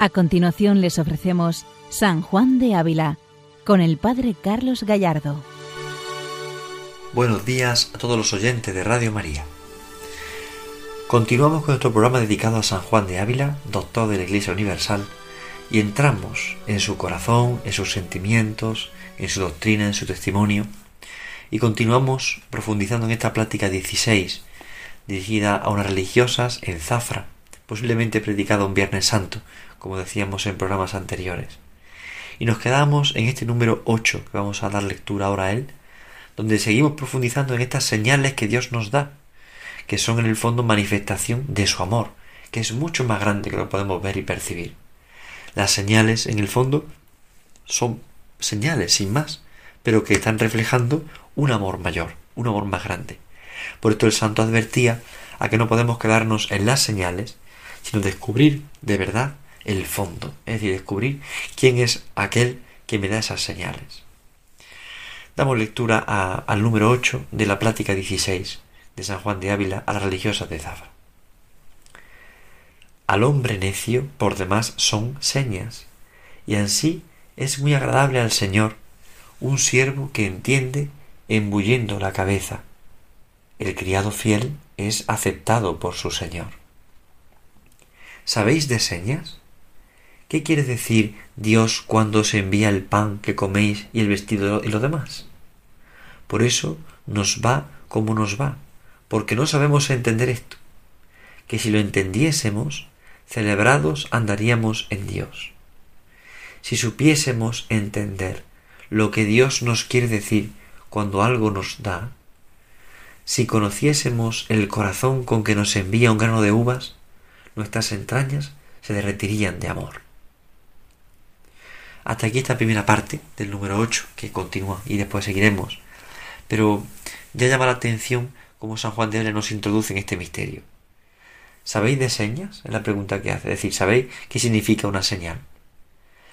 A continuación les ofrecemos San Juan de Ávila con el Padre Carlos Gallardo. Buenos días a todos los oyentes de Radio María. Continuamos con nuestro programa dedicado a San Juan de Ávila, doctor de la Iglesia Universal, y entramos en su corazón, en sus sentimientos, en su doctrina, en su testimonio, y continuamos profundizando en esta plática 16, dirigida a unas religiosas en Zafra, posiblemente predicada un Viernes Santo, como decíamos en programas anteriores. Y nos quedamos en este número 8 que vamos a dar lectura ahora a él, donde seguimos profundizando en estas señales que Dios nos da, que son en el fondo manifestación de su amor, que es mucho más grande que lo podemos ver y percibir. Las señales, en el fondo, son señales, sin más, pero que están reflejando un amor mayor, un amor más grande. Por esto el santo advertía a que no podemos quedarnos en las señales, sino descubrir de verdad el fondo, es decir, descubrir quién es aquel que me da esas señales. Damos lectura al número 8 de la plática 16 de San Juan de Ávila a las religiosas de Zafra. Al hombre necio, por demás, son señas, y así es muy agradable al Señor un siervo que entiende embulliendo la cabeza. El criado fiel es aceptado por su Señor. ¿Sabéis de señas? ¿Qué quiere decir Dios cuando se envía el pan que coméis y el vestido y lo demás? Por eso nos va como nos va, porque no sabemos entender esto, que si lo entendiésemos, celebrados andaríamos en Dios. Si supiésemos entender lo que Dios nos quiere decir cuando algo nos da, si conociésemos el corazón con que nos envía un grano de uvas, nuestras entrañas se derretirían de amor. Hasta aquí esta primera parte del número 8 que continúa y después seguiremos. Pero ya llama la atención cómo San Juan de Ávila nos introduce en este misterio. ¿Sabéis de señas? Es la pregunta que hace. Es decir, ¿sabéis qué significa una señal?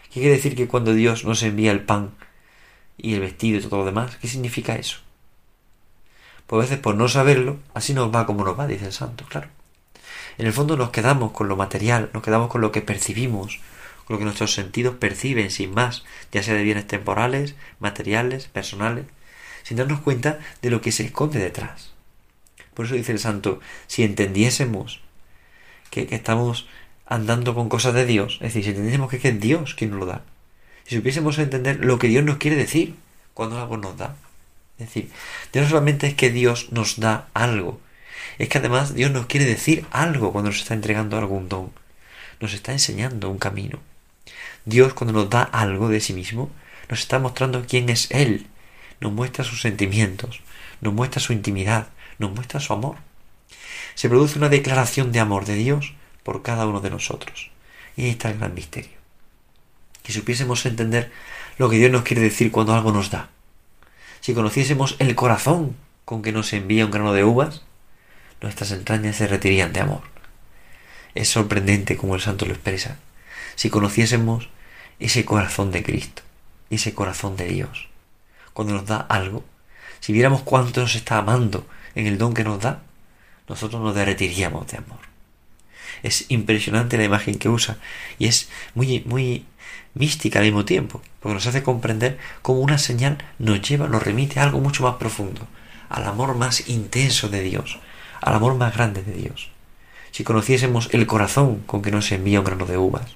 ¿Qué quiere decir que cuando Dios nos envía el pan y el vestido y todo lo demás, qué significa eso? Pues a veces por no saberlo, así nos va como nos va, dice el santo, claro. En el fondo nos quedamos con lo material, nos quedamos con lo que percibimos, con lo que nuestros sentidos perciben sin más, ya sea de bienes temporales, materiales, personales, sin darnos cuenta de lo que se esconde detrás. Por eso dice el santo, si entendiésemos que, estamos andando con cosas de Dios, es decir, si entendiésemos que es Dios quien nos lo da, si supiésemos entender lo que Dios nos quiere decir cuando algo nos da. Es decir, Dios no solamente es que Dios nos da algo, es que además Dios nos quiere decir algo cuando nos está entregando algún don, nos está enseñando un camino. Dios cuando nos da algo de sí mismo, nos está mostrando quién es Él, nos muestra sus sentimientos, nos muestra su intimidad, nos muestra su amor. Se produce una declaración de amor de Dios por cada uno de nosotros. Y ahí está el gran misterio. Que supiésemos entender lo que Dios nos quiere decir cuando algo nos da. Si conociésemos el corazón con que nos envía un grano de uvas, nuestras entrañas se retirían de amor. Es sorprendente como el santo lo expresa. Si conociésemos ese corazón de Cristo, ese corazón de Dios, cuando nos da algo, si viéramos cuánto nos está amando en el don que nos da, nosotros nos derretiríamos de amor. Es impresionante la imagen que usa y es muy, muy mística al mismo tiempo, porque nos hace comprender cómo una señal nos lleva, nos remite a algo mucho más profundo, al amor más intenso de Dios, al amor más grande de Dios. Si conociésemos el corazón con que nos envía un grano de uvas,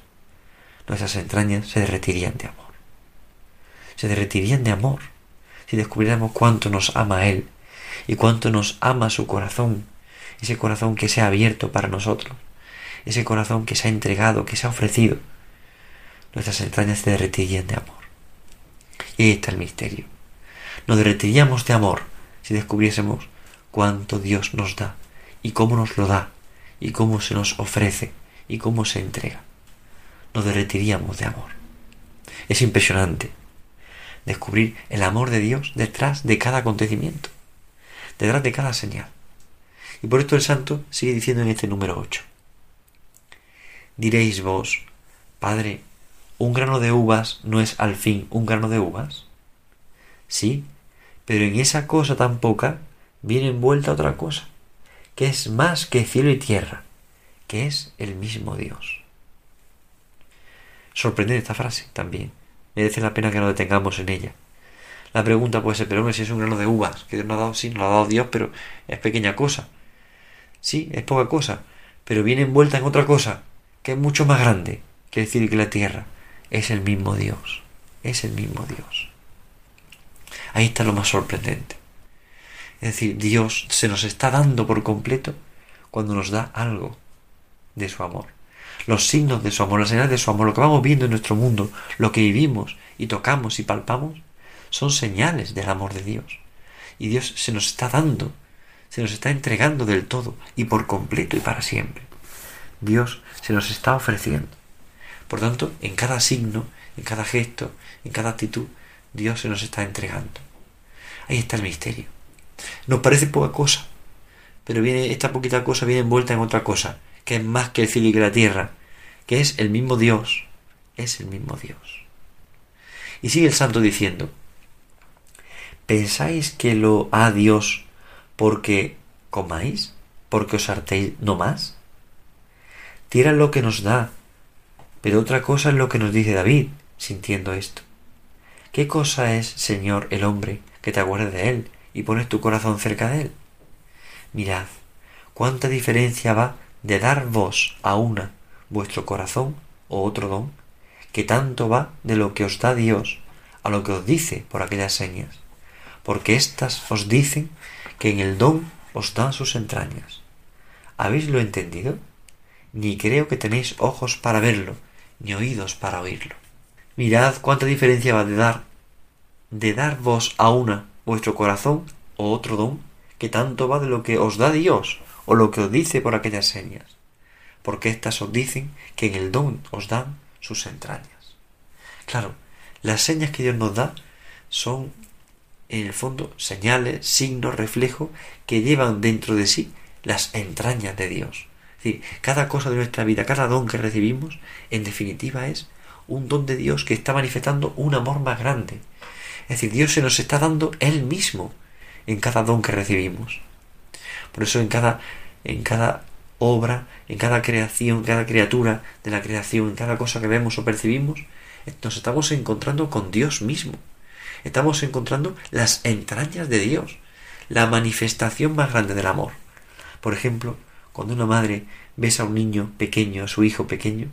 nuestras entrañas se derretirían de amor. Se derretirían de amor si descubriéramos cuánto nos ama Él y cuánto nos ama su corazón, ese corazón que se ha abierto para nosotros, ese corazón que se ha entregado, que se ha ofrecido. Nuestras entrañas se derretirían de amor. Y ahí está el misterio. Nos derretiríamos de amor si descubriésemos cuánto Dios nos da y cómo nos lo da y cómo se nos ofrece y cómo se entrega nos derretiríamos de amor. Es impresionante descubrir el amor de Dios detrás de cada acontecimiento, detrás de cada señal. Y por esto el santo sigue diciendo en este número 8. Diréis vos, Padre, ¿un grano de uvas no es al fin un grano de uvas? Sí, pero en esa cosa tan poca viene envuelta otra cosa, que es más que cielo y tierra, que es el mismo Dios. Sorprendente esta frase también. Merece la pena que nos detengamos en ella. La pregunta puede ser, pero hombre, si es un grano de uvas, que Dios nos ha dado, sí, nos lo ha dado Dios, pero es pequeña cosa. Sí, es poca cosa, pero viene envuelta en otra cosa, que es mucho más grande que decir que la tierra es el mismo Dios, es el mismo Dios. Ahí está lo más sorprendente. Es decir, Dios se nos está dando por completo cuando nos da algo de su amor. Los signos de su amor, las señales de su amor, lo que vamos viendo en nuestro mundo, lo que vivimos y tocamos y palpamos, son señales del amor de Dios. Y Dios se nos está dando, se nos está entregando del todo y por completo y para siempre. Dios se nos está ofreciendo. Por tanto, en cada signo, en cada gesto, en cada actitud, Dios se nos está entregando. Ahí está el misterio. Nos parece poca cosa, pero viene esta poquita cosa viene envuelta en otra cosa, que es más que el cielo y que la tierra, que es el mismo Dios, es el mismo Dios. Y sigue el santo diciendo, ¿pensáis que lo ha Dios porque comáis? ¿Porque os hartéis no más? Tierra lo que nos da, pero otra cosa es lo que nos dice David, sintiendo esto. ¿Qué cosa es, Señor, el hombre, que te acuerdes de él y pones tu corazón cerca de él? Mirad, cuánta diferencia va de dar vos a una vuestro corazón o otro don, que tanto va de lo que os da Dios a lo que os dice por aquellas señas porque éstas os dicen que en el don os dan sus entrañas. ¿Habéis lo entendido? Ni creo que tenéis ojos para verlo, ni oídos para oírlo. Mirad cuánta diferencia va de dar, de dar vos a una vuestro corazón o otro don, que tanto va de lo que os da Dios o lo que os dice por aquellas señas, porque éstas os dicen que en el don os dan sus entrañas. Claro, las señas que Dios nos da son en el fondo señales, signos, reflejos que llevan dentro de sí las entrañas de Dios. Decir, cada cosa de nuestra vida, cada don que recibimos, en definitiva es un don de Dios que está manifestando un amor más grande. Es decir, Dios se nos está dando Él mismo en cada don que recibimos. Por eso en cada, en cada obra, en cada creación, cada criatura de la creación, en cada cosa que vemos o percibimos, nos estamos encontrando con Dios mismo estamos encontrando las entrañas de Dios, la manifestación más grande del amor. Por ejemplo, cuando una madre besa a un niño pequeño, a su hijo pequeño,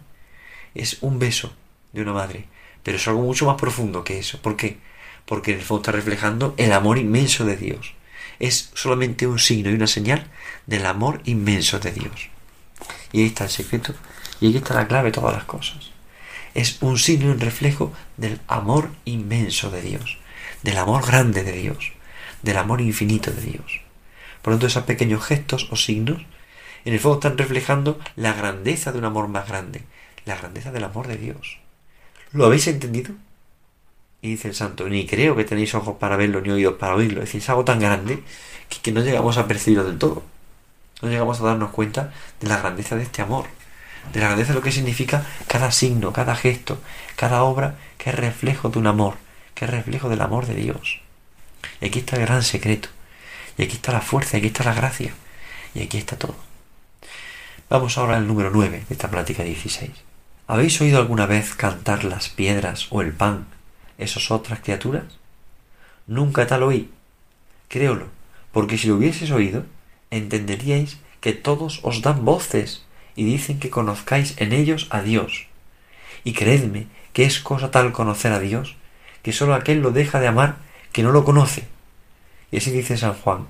es un beso de una madre, pero es algo mucho más profundo que eso. ¿Por qué? Porque en el fondo está reflejando el amor inmenso de Dios. Es solamente un signo y una señal del amor inmenso de Dios. Y ahí está el secreto, y ahí está la clave de todas las cosas es un signo y un reflejo del amor inmenso de Dios, del amor grande de Dios, del amor infinito de Dios. Por lo tanto, esos pequeños gestos o signos, en el fondo están reflejando la grandeza de un amor más grande, la grandeza del amor de Dios. ¿Lo habéis entendido? Dice el santo, ni creo que tenéis ojos para verlo ni oídos para oírlo. Es decir, es algo tan grande que, que no llegamos a percibirlo del todo. No llegamos a darnos cuenta de la grandeza de este amor de la grandeza de lo que significa cada signo, cada gesto, cada obra que es reflejo de un amor, que es reflejo del amor de Dios. Y aquí está el gran secreto, y aquí está la fuerza, y aquí está la gracia, y aquí está todo. Vamos ahora al número 9 de esta plática 16. ¿Habéis oído alguna vez cantar las piedras o el pan, esas otras criaturas? Nunca tal oí. Créolo, porque si lo hubieses oído, entenderíais que todos os dan voces y dicen que conozcáis en ellos a Dios. Y creedme que es cosa tal conocer a Dios, que sólo aquel lo deja de amar que no lo conoce. Y así dice San Juan,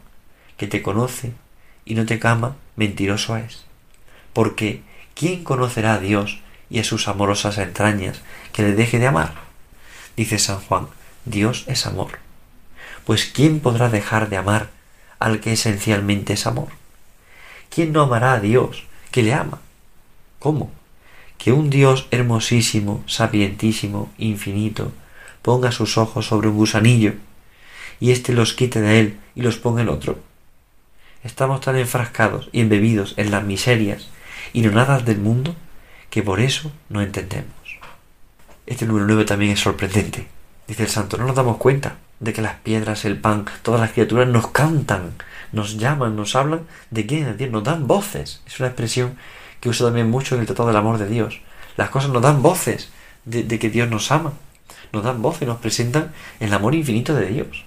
que te conoce y no te cama, mentiroso es. Porque ¿quién conocerá a Dios y a sus amorosas entrañas que le deje de amar? Dice San Juan, Dios es amor. Pues ¿quién podrá dejar de amar al que esencialmente es amor? ¿Quién no amará a Dios que le ama. ¿Cómo? Que un Dios hermosísimo, sapientísimo, infinito, ponga sus ojos sobre un gusanillo y éste los quite de él y los ponga en otro. Estamos tan enfrascados y embebidos en las miserias y no nada del mundo que por eso no entendemos. Este número 9 también es sorprendente. Dice el santo, no nos damos cuenta de que las piedras, el pan, todas las criaturas nos cantan nos llaman, nos hablan de quién es Dios, nos dan voces. Es una expresión que uso también mucho en el Tratado del Amor de Dios. Las cosas nos dan voces de, que Dios nos ama. Nos dan y nos presentan el amor infinito de Dios.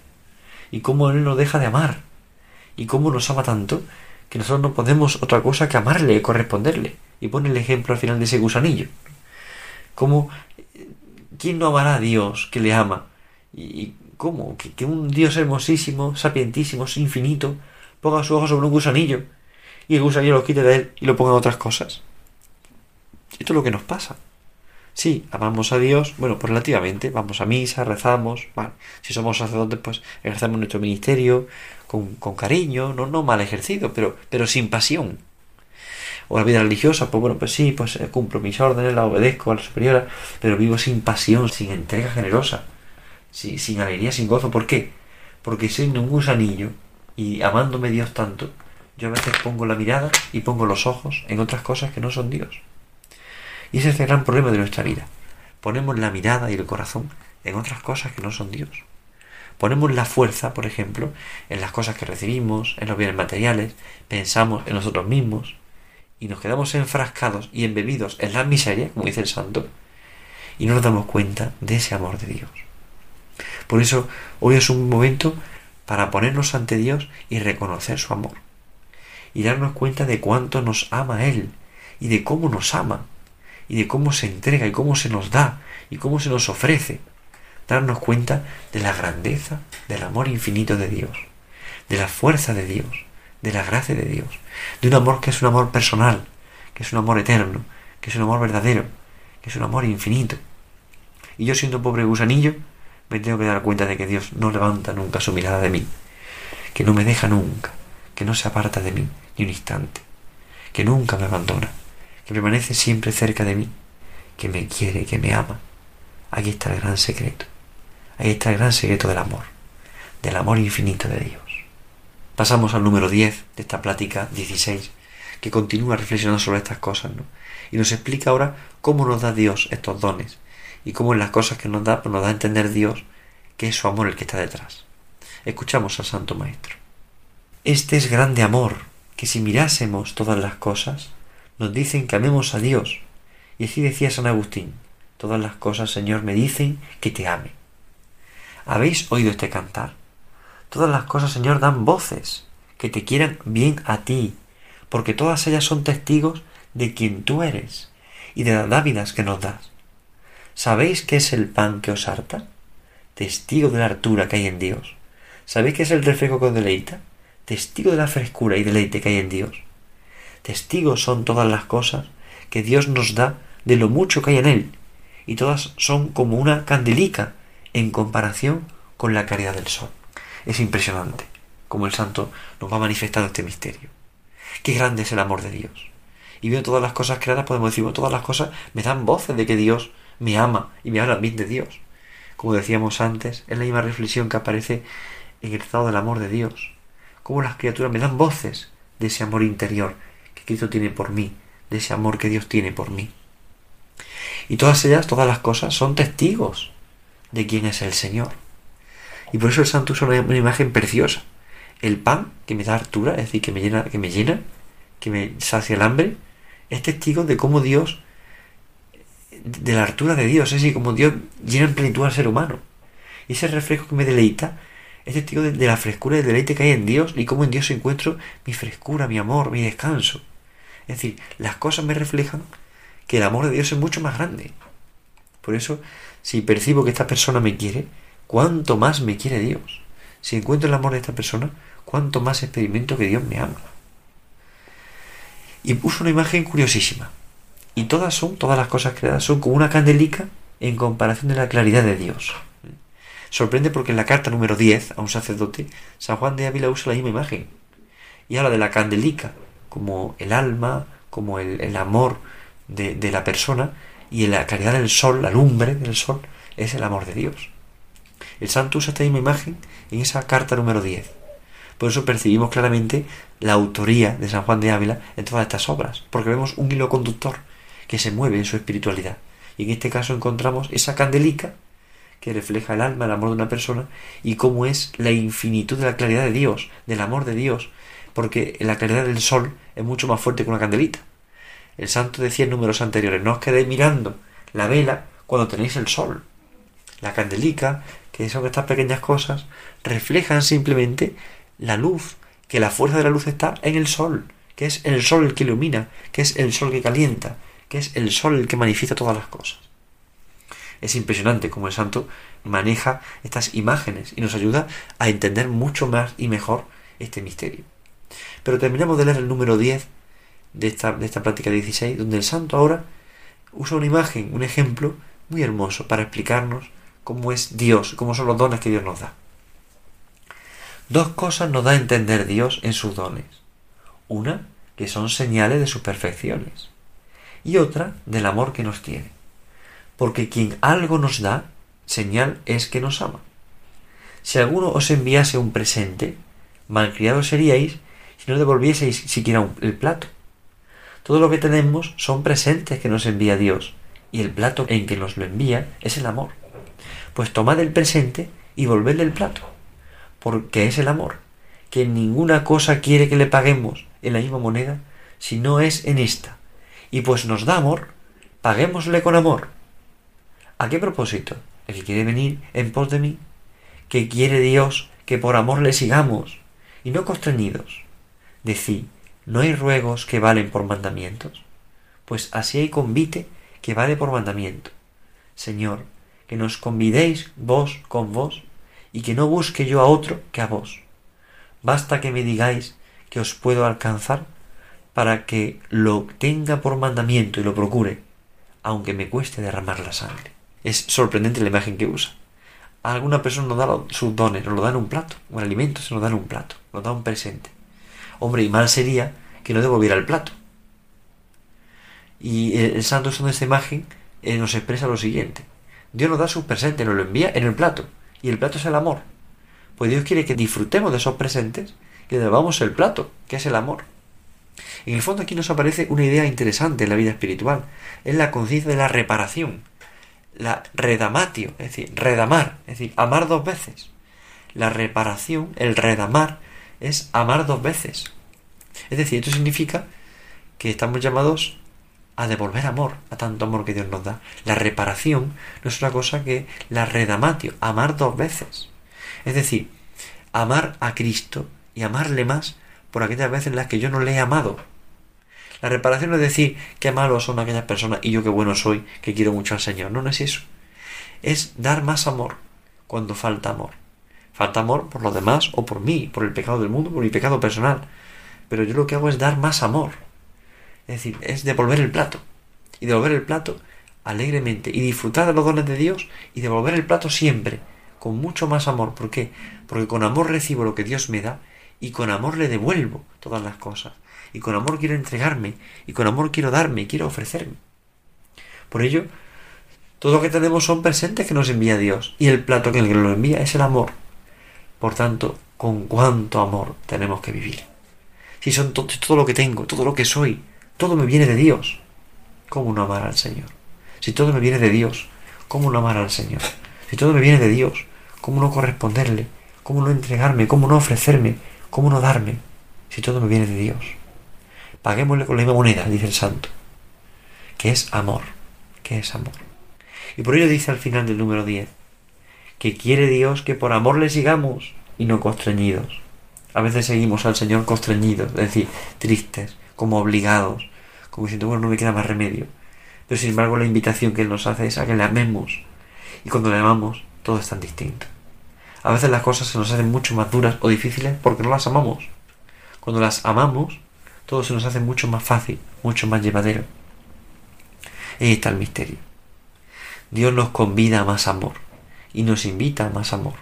Y cómo Él nos deja de amar. Y cómo nos ama tanto que nosotros no podemos otra cosa que amarle y corresponderle. Y pone el ejemplo al final de ese gusanillo. ¿Quién no amará a Dios que le ama? ¿Y cómo? Que, que un Dios hermosísimo, sapientísimo, infinito, ponga su ojo sobre un gusanillo y el gusanillo lo quite de él y lo ponga en otras cosas. Esto es lo que nos pasa. Sí, amamos a Dios, bueno, pues relativamente, vamos a misa, rezamos, si somos sacerdotes, pues ejercemos nuestro ministerio con, con cariño, no, no mal ejercido, pero, pero sin pasión. O la vida religiosa, pues bueno, pues sí, pues eh, cumplo mis órdenes, la obedezco a la superiora, pero vivo sin pasión, sin entrega generosa, sin, sin alegría, sin gozo. ¿Por qué? Porque siendo un gusanillo y amándome Dios tanto, yo a veces pongo la mirada y pongo los ojos en otras cosas que no son Dios. Y ese es el gran problema de nuestra vida. Ponemos la mirada y el corazón en otras cosas que no son Dios. Ponemos la fuerza, por ejemplo, en las cosas que recibimos, en los bienes materiales, pensamos en nosotros mismos y nos quedamos enfrascados y embebidos en la miseria, como dice el santo, y no nos damos cuenta de ese amor de Dios. Por eso hoy es un momento para ponernos ante Dios y reconocer su amor y darnos cuenta de cuánto nos ama Él y de cómo nos ama y de cómo se entrega y cómo se nos da y cómo se nos ofrece. Darnos cuenta de la grandeza del amor infinito de Dios, de la fuerza de Dios, de la gracia de Dios, de un amor que es un amor personal, que es un amor eterno, que es un amor verdadero, que es un amor infinito. Y yo siendo pobre gusanillo, me tengo que dar cuenta de que Dios no levanta nunca su mirada de mí, que no me deja nunca, que no se aparta de mí ni un instante, que nunca me abandona, que permanece siempre cerca de mí, que me quiere, que me ama. Aquí está el gran secreto. Ahí está el gran secreto del amor, del amor infinito de Dios. Pasamos al número 10 de esta plática 16, que continúa reflexionando sobre estas cosas. Y nos explica ahora cómo nos da Dios estos dones y cómo en las cosas que nos da, pues nos da a entender Dios que es su amor el que está detrás. Escuchamos al Santo Maestro. Este es grande amor, que si mirásemos todas las cosas, nos dicen que amemos a Dios. Y así decía San Agustín, todas las cosas, Señor, me dicen que te ame. ¿Habéis oído este cantar? Todas las cosas, Señor, dan voces, que te quieran bien a ti, porque todas ellas son testigos de quien tú eres y de las dávidas que nos das. ¿Sabéis qué es el pan que os harta? Testigo de la hartura que hay en Dios. ¿Sabéis qué es el reflejo que os deleita? Testigo de la frescura y deleite que hay en Dios. Testigos son todas las cosas que Dios nos da de lo mucho que hay en Él, y todas son como una candelica en comparación con la caridad del sol. Es impresionante como el santo nos va manifestando este misterio. Qué grande es el amor de Dios. Y viendo todas las cosas creadas, podemos decir, todas las cosas me dan voces de que Dios me ama y me habla bien de Dios. Como decíamos antes, es la misma reflexión que aparece en el estado del amor de Dios. Como las criaturas me dan voces de ese amor interior Cristo tiene por mí, de ese amor que Dios tiene por mí. Y todas ellas, todas las cosas, son testigos de quién es el Señor. Y por eso el santo usa una, imagen preciosa. El pan que me da hartura, es decir, que me llena, que me llena, que me sacia el hambre, es testigo de cómo Dios, de la hartura de Dios, es decir, como Dios llena en plenitud al ser humano. Y ese reflejo que me deleita es testigo de, la frescura y el deleite que hay en Dios y cómo en Dios encuentro mi frescura, mi amor, mi descanso. Es decir, las cosas me reflejan que el amor de Dios es mucho más grande. Por eso, si percibo que esta persona me quiere, cuánto más me quiere Dios. Si encuentro el amor de esta persona, cuánto más experimento que Dios me ama. Y puso una imagen curiosísima. Y todas son, todas las cosas creadas son como una candelica en comparación de la claridad de Dios. Sorprende porque en la carta número 10 a un sacerdote, San Juan de Ávila usa la misma imagen. Y habla de la candelica, como el alma, como el, amor de, de, la persona, y en la claridad del sol, la lumbre del sol, es el amor de Dios. El santo usa esta misma imagen en esa carta número 10. Por eso percibimos claramente la autoría de San Juan de Ávila en todas estas obras, porque vemos un hilo conductor que se mueve en su espiritualidad. Y en este caso encontramos esa candelica que refleja el alma, el amor de una persona, y cómo es la infinitud de la claridad de Dios, del amor de Dios, porque la claridad del sol es mucho más fuerte que una candelita. El santo decía en números anteriores, no os quedéis mirando la vela cuando tenéis el sol. La candelica, que son estas pequeñas cosas, reflejan simplemente la luz, que la fuerza de la luz está en el sol, que es el sol el que ilumina, que es el sol que calienta, que es el sol el que manifiesta todas las cosas. Es impresionante cómo el santo maneja estas imágenes y nos ayuda a entender mucho más y mejor este misterio. Pero terminamos de leer el número 10 de esta, de esta práctica 16, donde el santo ahora usa una imagen, un ejemplo muy hermoso para explicarnos cómo es Dios, cómo son los dones que Dios nos da. Dos cosas nos da a entender Dios en sus dones. Una, que son señales de sus perfecciones. Y otra, del amor que nos tiene. Porque quien algo nos da, señal es que nos ama. Si alguno os enviase un presente, malcriados seríais si no devolvieseis siquiera el plato. Todo lo que tenemos son presentes que nos envía Dios, y el plato en que nos lo envía es el amor. Pues tomad el presente y volvedle el plato, porque es el amor, que ninguna cosa quiere que le paguemos en la misma moneda, si no es en esta. Y pues nos da amor, paguémosle con amor. ¿A qué propósito? El que quiere venir en pos de mí, que quiere Dios que por amor le sigamos, y no constreñidos. Decid, ¿no hay ruegos que valen por mandamientos? Pues así hay convite que vale por mandamiento. Señor, que nos convidéis vos con vos, y que no busque yo a otro que a vos. Basta que me digáis que os puedo alcanzar para que lo tenga por mandamiento y lo procure, aunque me cueste derramar la sangre. Es sorprendente la imagen que usa. Alguna persona nos da sus dones, nos lo da en un plato, un alimento se nos da en un plato, nos da un presente. Hombre, y mal sería que no devolviera el plato. Y el, santo usando esta imagen eh, nos expresa lo siguiente. Dios nos da sus presentes, nos lo envía en el plato. Y el plato es el amor. Pues Dios quiere que disfrutemos de esos presentes y le el plato, que es el amor. En el fondo aquí nos aparece una idea interesante en la vida espiritual. Es la conciencia de la reparación. La redamatio, es decir, redamar, es decir, amar dos veces. La reparación, el redamar, es amar dos veces. Es decir, esto significa que estamos llamados a devolver amor, a tanto amor que Dios nos da. La reparación no es otra cosa que la redamatio, amar dos veces. Es decir, amar a Cristo y amarle más por aquellas veces en las que yo no le he amado. La reparación no es decir qué malos son aquellas personas y yo qué bueno soy, que quiero mucho al Señor. No, no es eso. Es dar más amor cuando falta amor. Falta amor por los demás o por mí, por el pecado del mundo, por mi pecado personal. Pero yo lo que hago es dar más amor. Es decir, es devolver el plato. Y devolver el plato alegremente. Y disfrutar de los dones de Dios y devolver el plato siempre. Con mucho más amor. ¿Por qué? Porque con amor recibo lo que Dios me da y con amor le devuelvo todas las cosas. Y con amor quiero entregarme. Y con amor quiero darme. Quiero ofrecerme. Por ello, todo lo que tenemos son presentes que nos envía Dios. Y el plato que nos envía es el amor. Por tanto, con cuánto amor tenemos que vivir. Si son todo, todo lo que tengo, todo lo que soy, todo me viene de Dios, ¿cómo no amar al Señor? Si todo me viene de Dios, ¿cómo no amar al Señor? Si todo me viene de Dios, ¿cómo no corresponderle? ¿Cómo no entregarme? ¿Cómo no ofrecerme? ¿Cómo no darme? Si todo me viene de Dios. Paguémosle con la misma moneda, dice el santo, que es amor, que es amor. Y por ello dice al final del número 10, que quiere Dios que por amor le sigamos y no constreñidos. A veces seguimos al Señor constreñidos, es decir, tristes, como obligados, como diciendo, bueno, no me queda más remedio. Pero sin embargo la invitación que Él nos hace es a que le amemos. Y cuando le amamos, todo es tan distinto. A veces las cosas se nos hacen mucho más duras o difíciles porque no las amamos. Cuando las amamos, todo se nos hace mucho más fácil, mucho más llevadero. Ahí está el misterio. Dios nos convida a más amor y nos invita a más amor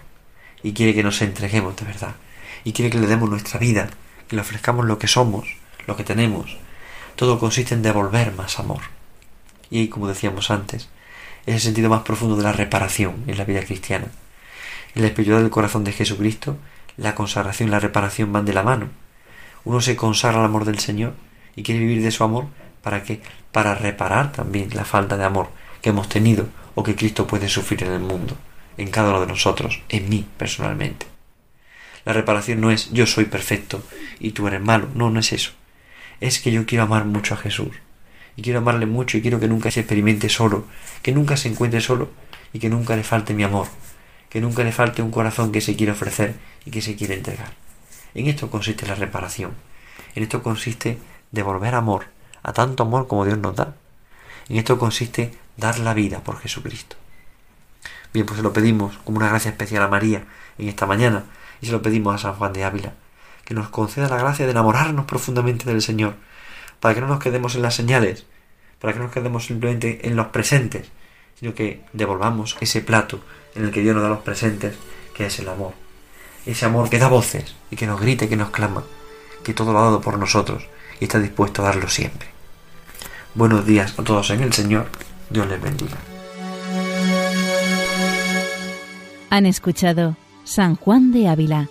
y quiere que nos entreguemos de verdad y quiere que le demos nuestra vida, que le ofrezcamos lo que somos, lo que tenemos. Todo consiste en devolver más amor. Y como decíamos antes, es el sentido más profundo de la reparación en la vida cristiana. En la espiritualidad del corazón de Jesucristo, la consagración y la reparación van de la mano. Uno se consagra al amor del Señor y quiere vivir de su amor para que para reparar también la falta de amor que hemos tenido o que Cristo puede sufrir en el mundo en cada uno de nosotros, en mí personalmente. La reparación no es yo soy perfecto y tú eres malo, no, no es eso. Es que yo quiero amar mucho a Jesús y quiero amarle mucho y quiero que nunca se experimente solo, que nunca se encuentre solo y que nunca le falte mi amor, que nunca le falte un corazón que se quiere ofrecer y que se quiere entregar. En esto consiste la reparación. En esto consiste devolver amor, a tanto amor como Dios nos da. En esto consiste dar la vida por Jesucristo. Bien, pues se lo pedimos como una gracia especial a María en esta mañana y se lo pedimos a San Juan de Ávila, que nos conceda la gracia de enamorarnos profundamente del Señor, para que no nos quedemos en las señales, para que no nos quedemos simplemente en los presentes, sino que devolvamos ese plato en el que Dios nos da los presentes, que es el amor. Ese amor que da voces y que nos grita y que nos clama, que todo lo ha dado por nosotros y está dispuesto a darlo siempre. Buenos días a todos en el Señor. Dios les bendiga. Han escuchado San Juan de Ávila,